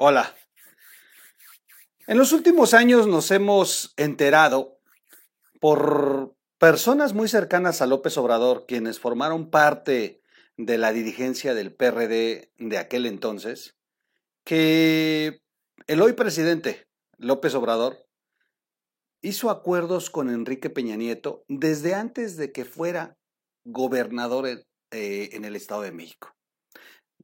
Hola. En los últimos años nos hemos enterado por personas muy cercanas a López Obrador, quienes formaron parte de la dirigencia del PRD de aquel entonces, que el hoy presidente López Obrador hizo acuerdos con Enrique Peña Nieto desde antes de que fuera gobernador en, eh, en el Estado de México.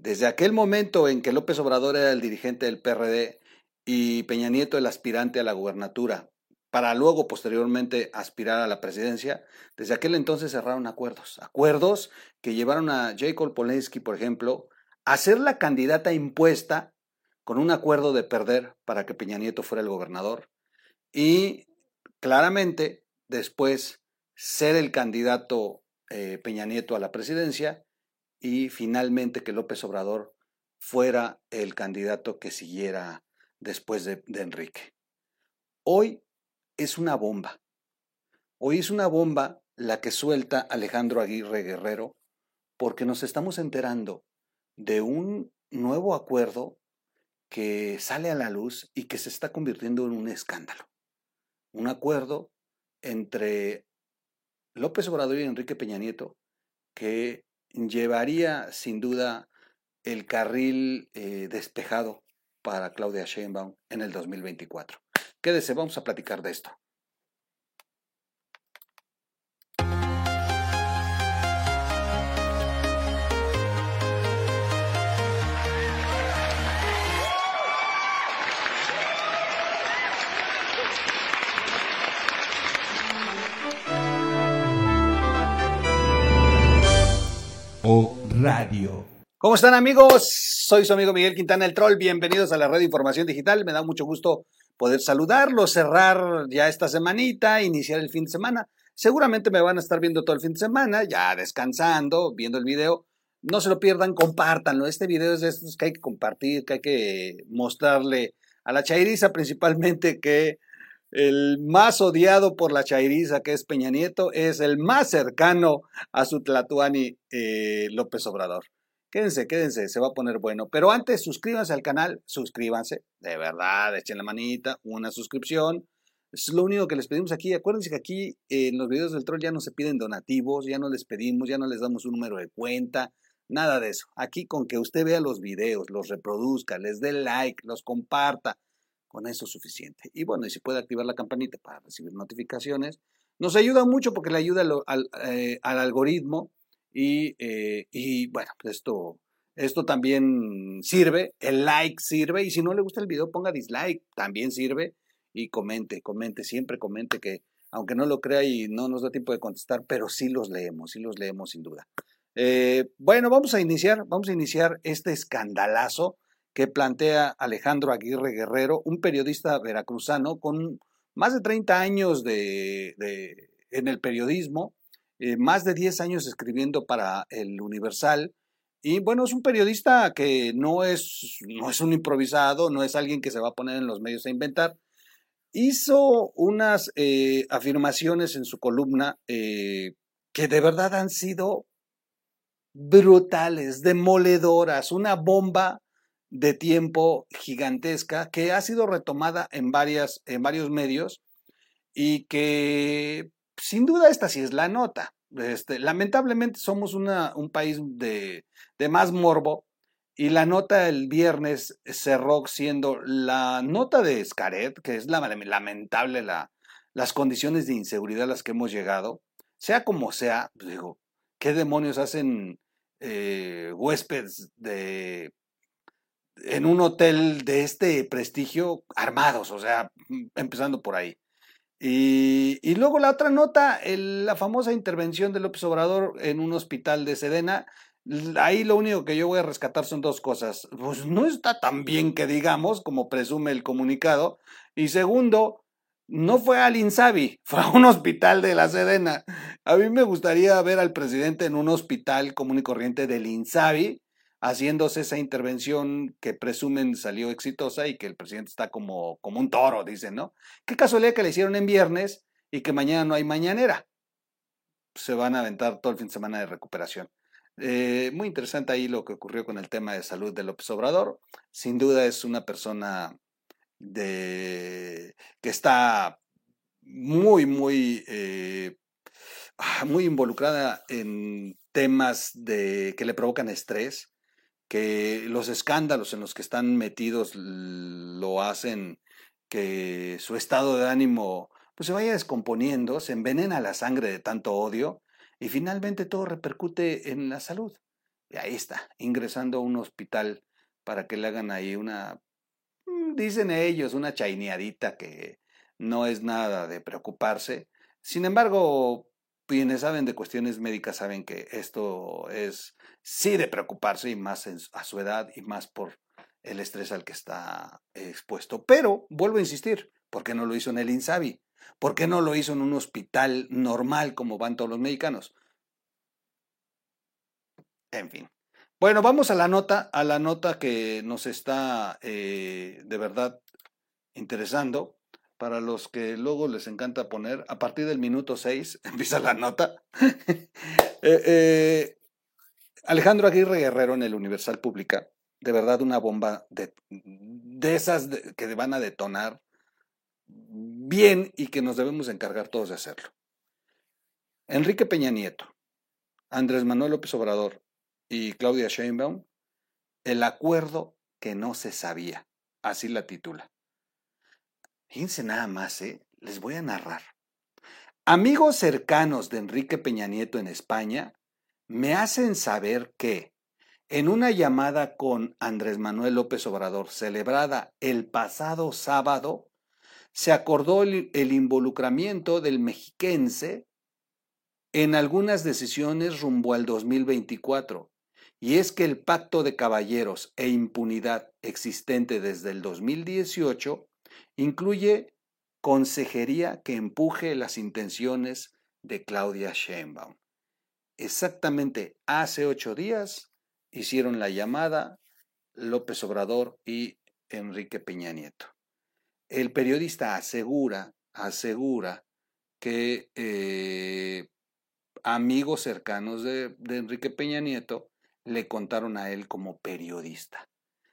Desde aquel momento en que López Obrador era el dirigente del PRD y Peña Nieto el aspirante a la gubernatura, para luego posteriormente aspirar a la presidencia, desde aquel entonces cerraron acuerdos. Acuerdos que llevaron a Jacob Polensky, por ejemplo, a ser la candidata impuesta con un acuerdo de perder para que Peña Nieto fuera el gobernador y claramente después ser el candidato eh, Peña Nieto a la presidencia y finalmente que López Obrador fuera el candidato que siguiera después de, Enrique. Hoy es una bomba. Hoy es una bomba la que suelta Alejandro Aguirre Guerrero porque nos estamos enterando de un nuevo acuerdo que sale a la luz y que se está convirtiendo en un escándalo. Un acuerdo entre López Obrador y Enrique Peña Nieto que llevaría sin duda el carril eh, despejado para Claudia Sheinbaum en el 2024. Quédese, vamos a platicar de esto. Radio. ¿Cómo están amigos? Soy su amigo Miguel Quintana el Troll. Bienvenidos a la red de información digital. Me da mucho gusto poder saludarlos, cerrar ya esta semanita, iniciar el fin de semana. Seguramente me van a estar viendo todo el fin de semana, ya descansando, viendo el video. No se lo pierdan, compártanlo. Este video es de estos que hay que compartir, que hay que mostrarle a la chairiza principalmente que el más odiado por la chairiza, que es Peña Nieto, es el más cercano a su Tlatuani eh, López Obrador. Quédense, quédense, se va a poner bueno. Pero antes, suscríbanse al canal, suscríbanse, de verdad, echen la manita, una suscripción. Es lo único que les pedimos aquí. Acuérdense que aquí eh, en los videos del troll ya no se piden donativos, ya no les pedimos, ya no les damos un número de cuenta, nada de eso. Aquí con que usted vea los videos, los reproduzca, les dé like, los comparta, con eso es suficiente. Y bueno, y si puede activar la campanita para recibir notificaciones, nos ayuda mucho porque le ayuda al, eh, al algoritmo y, eh, y bueno, pues esto, esto también sirve, el like sirve y si no le gusta el video ponga dislike, también sirve y comente, comente, siempre comente que aunque no lo crea y no nos da tiempo de contestar, pero sí los leemos, sí los leemos sin duda. Eh, bueno, vamos a iniciar, vamos a iniciar este escandalazo que plantea Alejandro Aguirre Guerrero, un periodista veracruzano con más de 30 años de, en el periodismo, eh, más de 10 años escribiendo para el Universal. Y bueno, es un periodista que no es, no es un improvisado, no es alguien que se va a poner en los medios a inventar. Hizo unas eh, afirmaciones en su columna eh, que de verdad han sido brutales, demoledoras, una bomba de tiempo gigantesca que ha sido retomada en, varias, en varios medios y que sin duda esta sí es la nota. Este, lamentablemente somos una, un país de, de más morbo y la nota el viernes cerró siendo la nota de Scaret, que es la, lamentable la, las condiciones de inseguridad a las que hemos llegado. Sea como sea, digo, ¿qué demonios hacen eh, huéspedes de en un hotel de este prestigio armados, o sea, mm, empezando por ahí. Y, luego la otra nota, la famosa intervención de López Obrador en un hospital de Sedena. Ahí lo único que yo voy a rescatar son dos cosas. Pues no está tan bien que digamos, como presume el comunicado. Y segundo, no fue al Insabi, fue a un hospital de la Sedena. A mí me gustaría ver al presidente en un hospital común y corriente del Insabi, haciéndose esa intervención que presumen salió exitosa y que el presidente está como, como un toro, dicen, ¿no? Qué casualidad que le hicieron en viernes y que mañana no hay mañanera. Se van a aventar todo el fin de semana de recuperación. Eh, muy interesante ahí lo que ocurrió con el tema de salud de López Obrador. Sin duda es una persona de, que está muy, muy, eh, ah, muy involucrada en temas de, que le provocan estrés, que los escándalos en los que están metidos lo hacen que su estado de ánimo pues, se vaya descomponiendo, se envenena la sangre de tanto odio y finalmente todo repercute en la salud. Y ahí está, ingresando a un hospital para que le hagan ahí una, mm, dicen ellos, una chaineadita que no es nada de preocuparse. Sin embargo, quienes saben de cuestiones médicas saben que esto es sí de preocuparse y más a su edad y más por el estrés al que está expuesto. Pero, vuelvo a insistir, ¿por qué no lo hizo en el INSABI? ¿Por qué no lo hizo en un hospital normal como van todos los mexicanos? En fin. Bueno, vamos a la nota, a la nota que nos está eh, de verdad interesando. Para los que luego les encanta poner, a partir del minuto 6 empieza la nota. Eh, eh, Alejandro Aguirre Guerrero en el Universal publica, de verdad una bomba de, de esas que van a detonar bien y que nos debemos encargar todos de hacerlo. Enrique Peña Nieto, Andrés Manuel López Obrador y Claudia Sheinbaum, el acuerdo que no se sabía, así la titula. Fíjense nada más, ¿eh? les voy a narrar. Amigos cercanos de Enrique Peña Nieto en España me hacen saber que en una llamada con Andrés Manuel López Obrador celebrada el pasado sábado, se acordó el, involucramiento del mexiquense en algunas decisiones rumbo al 2024, y es que el pacto de caballeros e impunidad existente desde el 2018 incluye consejería que empuje las intenciones de Claudia Sheinbaum. Exactamente hace ocho días hicieron la llamada López Obrador y Enrique Peña Nieto el periodista asegura, asegura que eh, amigos cercanos de, de Enrique Peña Nieto le contaron a él como periodista.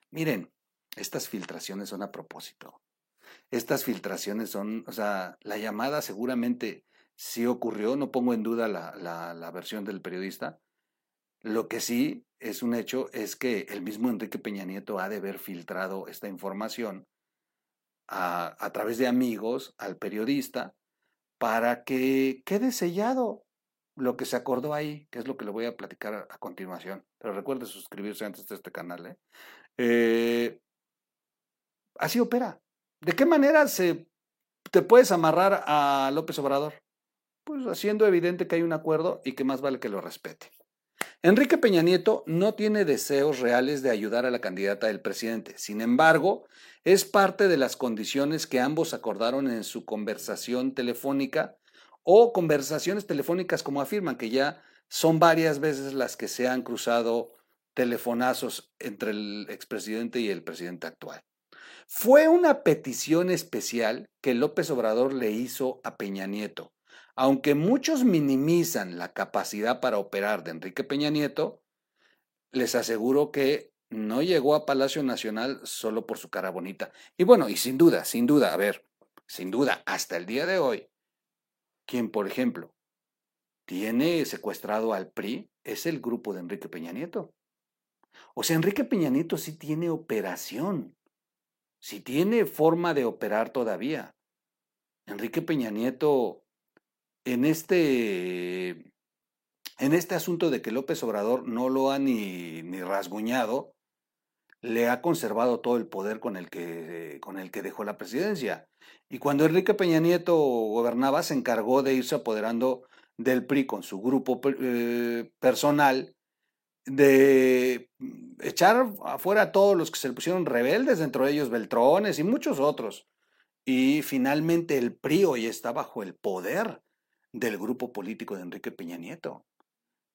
Miren, estas filtraciones son a propósito. Estas filtraciones son, o sea, la llamada seguramente sí ocurrió, no pongo en duda la, la, la, versión del periodista. Lo que sí es un hecho es que el mismo Enrique Peña Nieto ha de haber filtrado esta información a, través de amigos al periodista para que quede sellado lo que se acordó ahí, que es lo que le voy a platicar a, continuación. Pero recuerde suscribirse antes de este canal. ¿eh? Eh, así opera. ¿De qué manera se te puedes amarrar a López Obrador? Pues haciendo evidente que hay un acuerdo y que más vale que lo respete. Enrique Peña Nieto no tiene deseos reales de ayudar a la candidata del presidente. Sin embargo, es parte de las condiciones que ambos acordaron en su conversación telefónica o conversaciones telefónicas como afirman que ya son varias veces las que se han cruzado telefonazos entre el expresidente y el presidente actual. Fue una petición especial que López Obrador le hizo a Peña Nieto. Aunque muchos minimizan la capacidad para operar de Enrique Peña Nieto, les aseguro que no llegó a Palacio Nacional solo por su cara bonita. Y bueno, y sin duda, sin duda, a ver, sin duda, hasta el día de hoy, quien, por ejemplo, tiene secuestrado al PRI es el grupo de Enrique Peña Nieto. O sea, Enrique Peña Nieto sí tiene operación, sí tiene forma de operar todavía. Enrique Peña Nieto, en este, en este asunto de que López Obrador no lo ha ni, ni rasguñado, le ha conservado todo el poder con el que, con el que dejó la presidencia. Y cuando Enrique Peña Nieto gobernaba, se encargó de irse apoderando del PRI con su grupo eh, personal, de echar afuera a todos los que se le pusieron rebeldes, dentro de ellos Beltrones y muchos otros. Y finalmente el PRI hoy está bajo el poder del grupo político de Enrique Peña Nieto.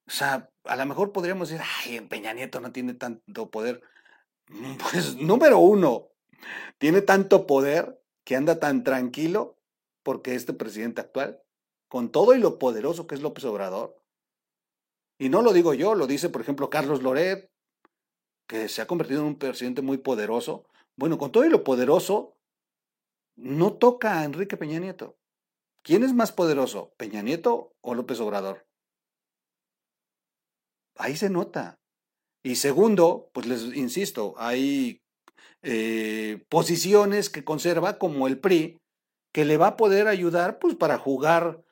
O sea, a lo mejor podríamos decir, ay, Peña Nieto no tiene tanto poder. Mm, pues número uno, tiene tanto poder que anda tan tranquilo porque este presidente actual, con todo y lo poderoso que es López Obrador, Y no lo digo yo, lo dice, por ejemplo, Carlos Loret, que se ha convertido en un presidente muy poderoso. Bueno, con todo y lo poderoso, no toca a Enrique Peña Nieto. ¿Quién es más poderoso, Peña Nieto o López Obrador? Ahí se nota. Y segundo, pues les insisto, hay eh, posiciones que conserva como el PRI, que le va a poder ayudar pues para jugar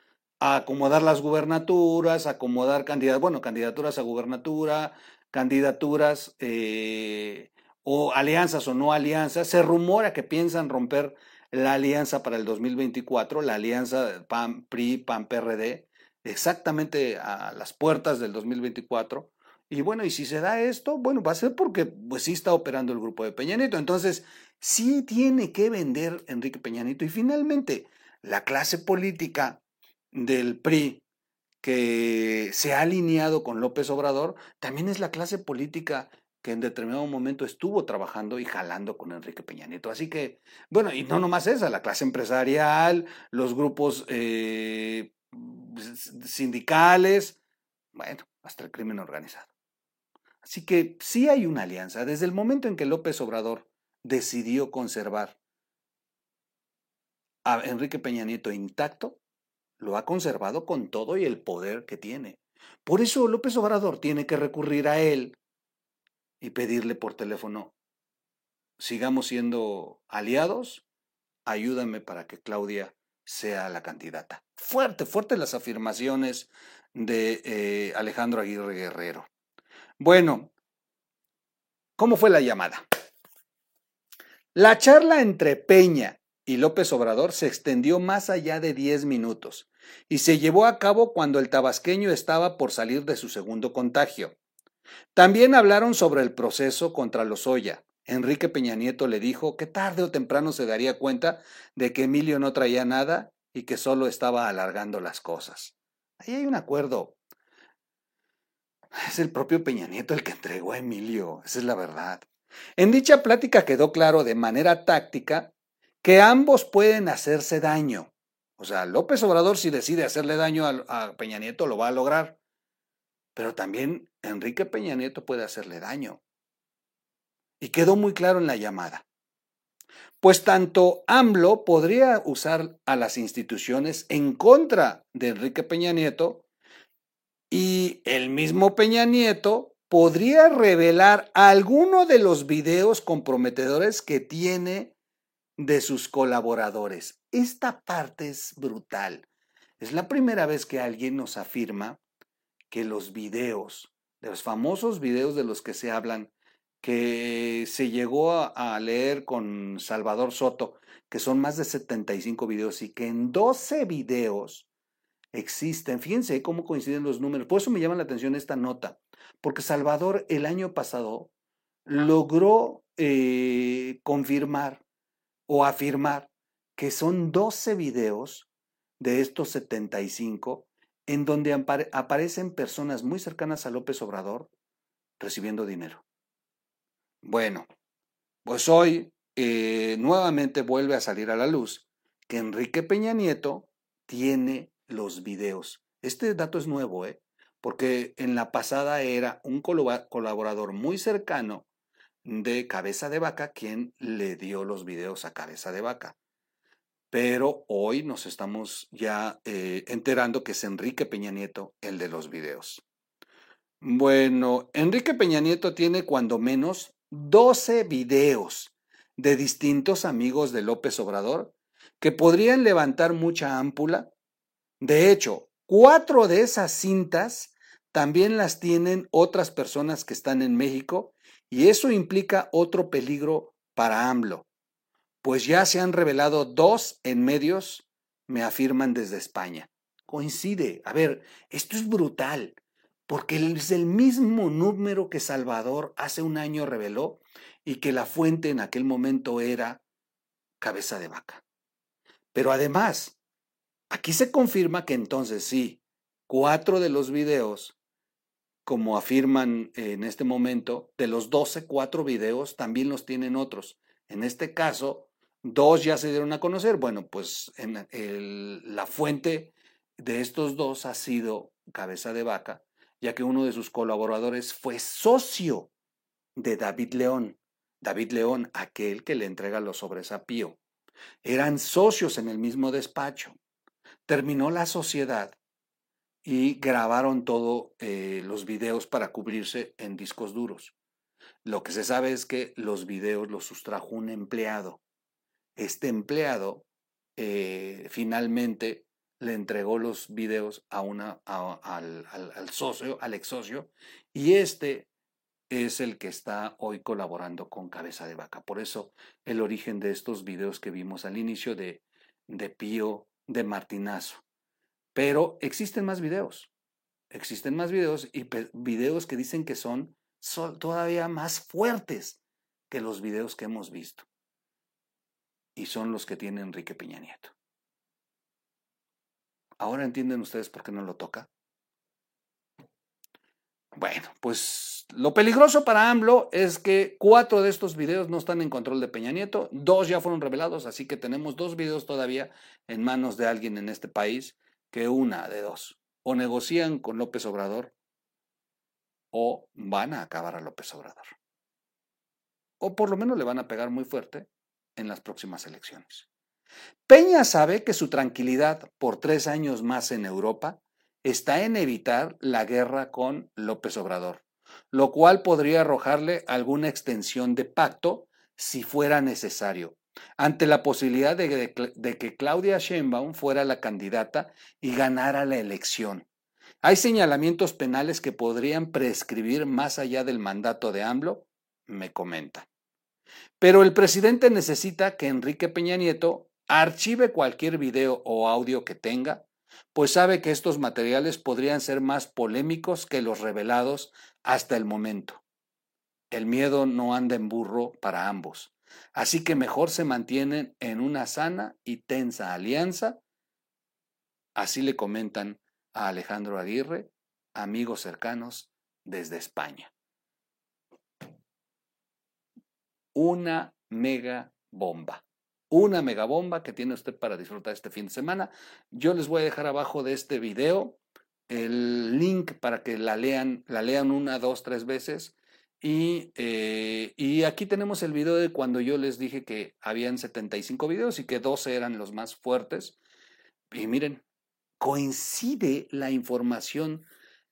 acomodar las gubernaturas, acomodar candidaturas, bueno, candidaturas a gubernatura, candidaturas eh, o alianzas o no alianzas. Se rumora que piensan romper la alianza para el 2024, la alianza PAN, PRI, PAN, PRD, exactamente a las puertas del 2024. Y bueno, y si se da esto, bueno, va a ser porque pues sí está operando el grupo de Peña Nieto. Entonces, sí tiene que vender Enrique Peña Nieto. Y finalmente, la clase política del PRI que se ha alineado con López Obrador, también es la clase política que en determinado momento estuvo trabajando y jalando con Enrique Peña Nieto. Así que, bueno, y no nomás esa, la clase empresarial, los grupos eh, sindicales, bueno, hasta el crimen organizado. Así que sí hay una alianza. Desde el momento en que López Obrador decidió conservar a Enrique Peña Nieto intacto, lo ha conservado con todo y el poder que tiene. Por eso López Obrador tiene que recurrir a él y pedirle por teléfono, sigamos siendo aliados, ayúdame para que Claudia sea la candidata. Fuerte, fuerte las afirmaciones de eh, Alejandro Aguirre Guerrero. Bueno, ¿cómo fue la llamada? La charla entre Peña y López Obrador se extendió más allá de 10 minutos y se llevó a cabo cuando el tabasqueño estaba por salir de su segundo contagio. También hablaron sobre el proceso contra Lozoya. Enrique Peña Nieto le dijo que tarde o temprano se daría cuenta de que Emilio no traía nada y que solo estaba alargando las cosas. Ahí hay un acuerdo. Es el propio Peña Nieto el que entregó a Emilio, esa es la verdad. En dicha plática quedó claro de manera táctica que ambos pueden hacerse daño. O sea, López Obrador si decide hacerle daño a, Peña Nieto lo va a lograr. Pero también Enrique Peña Nieto puede hacerle daño. Y quedó muy claro en la llamada. Pues tanto AMLO podría usar a las instituciones en contra de Enrique Peña Nieto y el mismo Peña Nieto podría revelar alguno de los videos comprometedores que tiene de sus colaboradores. Esta parte es brutal. Es la primera vez que alguien nos afirma que los videos, de los famosos videos de los que se hablan, que se llegó a, leer con Salvador Soto, que son más de 75 videos y que en 12 videos existen, fíjense cómo coinciden los números, por eso me llama la atención esta nota, porque Salvador el año pasado logró eh, confirmar o afirmar que son 12 videos de estos 75 en donde aparecen personas muy cercanas a López Obrador recibiendo dinero. Bueno, pues hoy eh, nuevamente vuelve a salir a la luz que Enrique Peña Nieto tiene los videos. Este dato es nuevo, ¿eh? porque en la pasada era un colaborador muy cercano de Cabeza de Vaca quien le dio los videos a Cabeza de Vaca. Pero hoy nos estamos ya eh, enterando que es Enrique Peña Nieto el de los videos. Bueno, Enrique Peña Nieto tiene cuando menos 12 videos de distintos amigos de López Obrador que podrían levantar mucha ámpula. De hecho, cuatro de esas cintas también las tienen otras personas que están en México y eso implica otro peligro para AMLO, pues ya se han revelado dos en medios, me afirman desde España. Coincide. A ver, esto es brutal, porque es el mismo número que Salvador hace un año reveló y que la fuente en aquel momento era cabeza de vaca. Pero además, aquí se confirma que entonces sí, cuatro de los videos como afirman en este momento, de los 12, cuatro videos también los tienen otros. En este caso, dos ya se dieron a conocer. Bueno, pues la fuente de estos dos ha sido cabeza de vaca. ya que uno de sus colaboradores fue socio de David León. David León, aquel que le entrega los sobres a Pío. Eran socios en el mismo despacho. Terminó la sociedad y grabaron todos eh, los videos para cubrirse en discos duros. Lo que se sabe es que los videos los sustrajo un empleado. Este empleado eh, finalmente le entregó los videos a una, al, al, socio, al ex socio, y este es el que está hoy colaborando con Cabeza de Vaca. Por eso el origen de estos videos que vimos al inicio de, de Pío de Martinazo. Pero existen más videos. Existen más videos y videos que dicen que son, todavía más fuertes que los videos que hemos visto. Y son los que tiene Enrique Peña Nieto. ¿Ahora entienden ustedes por qué no lo toca? Bueno, pues lo peligroso para AMLO es que cuatro de estos videos no están en control de Peña Nieto, dos ya fueron revelados, así que tenemos dos videos todavía en manos de alguien en este país, que una de dos, o negocian con López Obrador o van a acabar a López Obrador. O por lo menos le van a pegar muy fuerte en las próximas elecciones. Peña sabe que su tranquilidad por tres años más en Europa está en evitar la guerra con López Obrador, lo cual podría arrojarle alguna extensión de pacto si fuera necesario, ante la posibilidad de, que Claudia Sheinbaum fuera la candidata y ganara la elección. Hay señalamientos penales que podrían prescribir más allá del mandato de AMLO, me comenta. Pero el presidente necesita que Enrique Peña Nieto archive cualquier video o audio que tenga pues sabe que estos materiales podrían ser más polémicos que los revelados hasta el momento. El miedo no anda en burro para ambos, así que mejor se mantienen en una sana y tensa alianza. Así le comentan a Alejandro Aguirre, amigos cercanos desde España. Una mega bomba una megabomba que tiene usted para disfrutar este fin de semana. Yo les voy a dejar abajo de este video el link para que la lean, la lean una, dos, tres veces. Y, eh, y, aquí tenemos el video de cuando yo les dije que habían 75 videos y que 12 eran los más fuertes. Y miren, coincide la información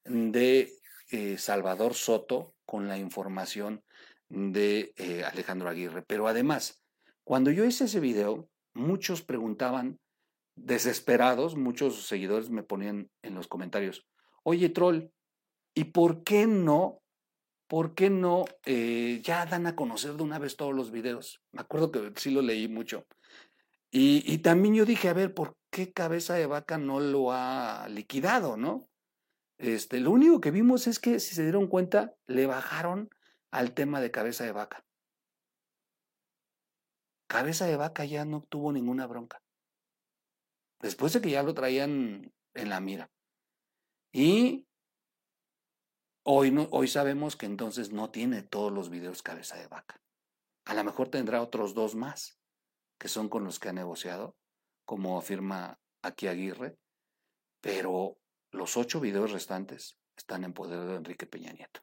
de eh, Salvador Soto con la información de eh, Alejandro Aguirre. Pero además, cuando yo hice ese video, muchos preguntaban, desesperados, muchos seguidores me ponían en los comentarios, oye troll, ¿y por qué no? ¿Por qué no eh, ya dan a conocer de una vez todos los videos? Me acuerdo que sí lo leí mucho. Y, y también yo dije, a ver, ¿por qué Cabeza de Vaca no lo ha liquidado, no? Este, lo único que vimos es que, si se dieron cuenta, le bajaron al tema de Cabeza de Vaca. Cabeza de vaca ya no tuvo ninguna bronca. Después de que ya lo traían en la mira. Y hoy, no, hoy sabemos que entonces no tiene todos los videos cabeza de vaca. A lo mejor tendrá otros dos más, que son con los que ha negociado, como afirma aquí Aguirre, pero los ocho videos restantes están en poder de Enrique Peña Nieto.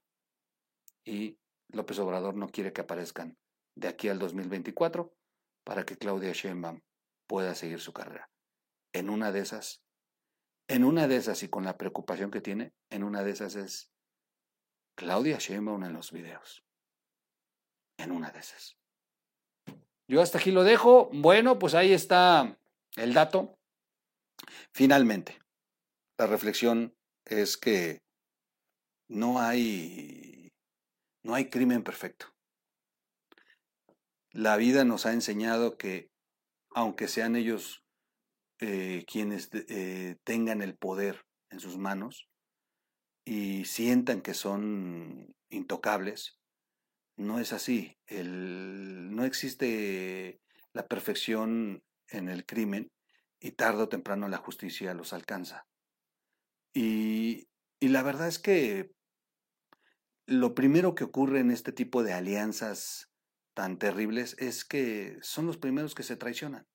Y López Obrador no quiere que aparezcan de aquí al 2024 para que Claudia Sheinbaum pueda seguir su carrera. En una de esas, en una de esas y con la preocupación que tiene, en una de esas es Claudia Sheinbaum en los videos. En una de esas. Yo hasta aquí lo dejo. Bueno, pues ahí está el dato. Finalmente, la reflexión es que no hay no hay crimen perfecto. La vida nos ha enseñado que, aunque sean ellos eh, quienes eh, tengan el poder en sus manos y sientan que son intocables, no es así. no existe la perfección en el crimen y tarde o temprano la justicia los alcanza. y la verdad es que lo primero que ocurre en este tipo de alianzas tan terribles es que son los primeros que se traicionan.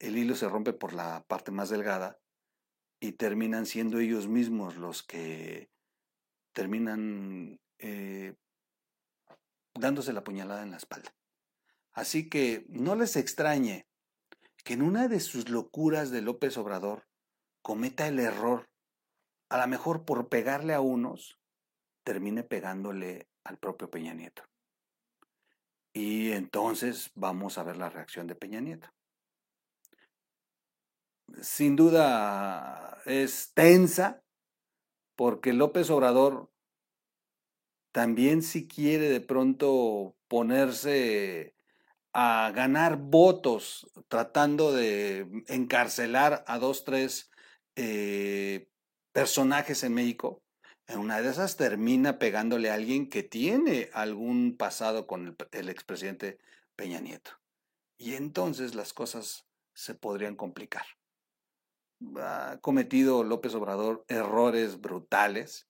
El hilo se rompe por la parte más delgada y terminan siendo ellos mismos los que terminan eh, dándose la puñalada en la espalda. Así que no les extrañe que en una de sus locuras de López Obrador cometa el error, a lo mejor por pegarle a unos, termine pegándole al propio Peña Nieto. Y entonces vamos a ver la reacción de Peña Nieto. Sin duda es tensa porque López Obrador también si quiere de pronto ponerse a ganar votos tratando de encarcelar a dos, tres eh, personajes en México, en una de esas termina pegándole a alguien que tiene algún pasado con el, el expresidente Peña Nieto. Y entonces las cosas se podrían complicar. Ha cometido López Obrador errores brutales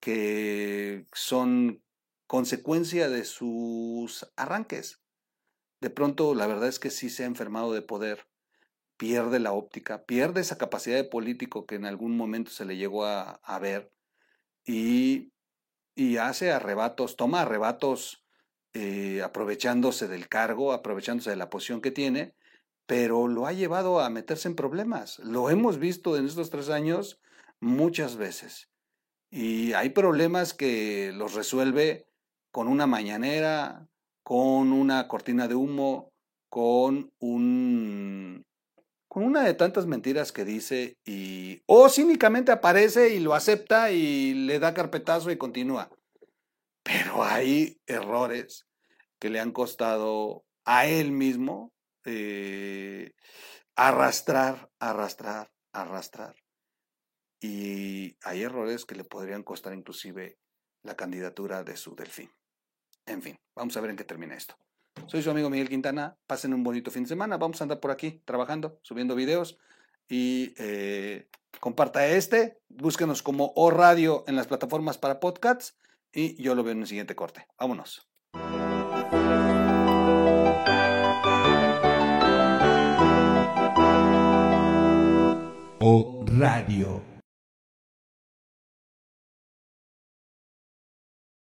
que son consecuencia de sus arranques. De pronto, la verdad es que sí se ha enfermado de poder, pierde la óptica, pierde esa capacidad de político que en algún momento se le llegó a, a ver y, hace arrebatos, toma arrebatos eh, aprovechándose del cargo, aprovechándose de la posición que tiene, pero lo ha llevado a meterse en problemas. Lo hemos visto en estos tres años muchas veces. Y hay problemas que los resuelve con una mañanera, con una cortina de humo, con un con una de tantas mentiras que dice y o cínicamente aparece y lo acepta y le da carpetazo y continúa. Pero hay errores que le han costado a él mismo eh, arrastrar, arrastrar, arrastrar. Y hay errores que le podrían costar inclusive la candidatura de su delfín. En fin, vamos a ver en qué termina esto. Soy su amigo Miguel Quintana. Pasen un bonito fin de semana. Vamos a andar por aquí trabajando, subiendo videos. Y eh, comparta este. Búsquenos como O Radio en las plataformas para podcasts. Y yo lo veo en el siguiente corte. Vámonos. Radio.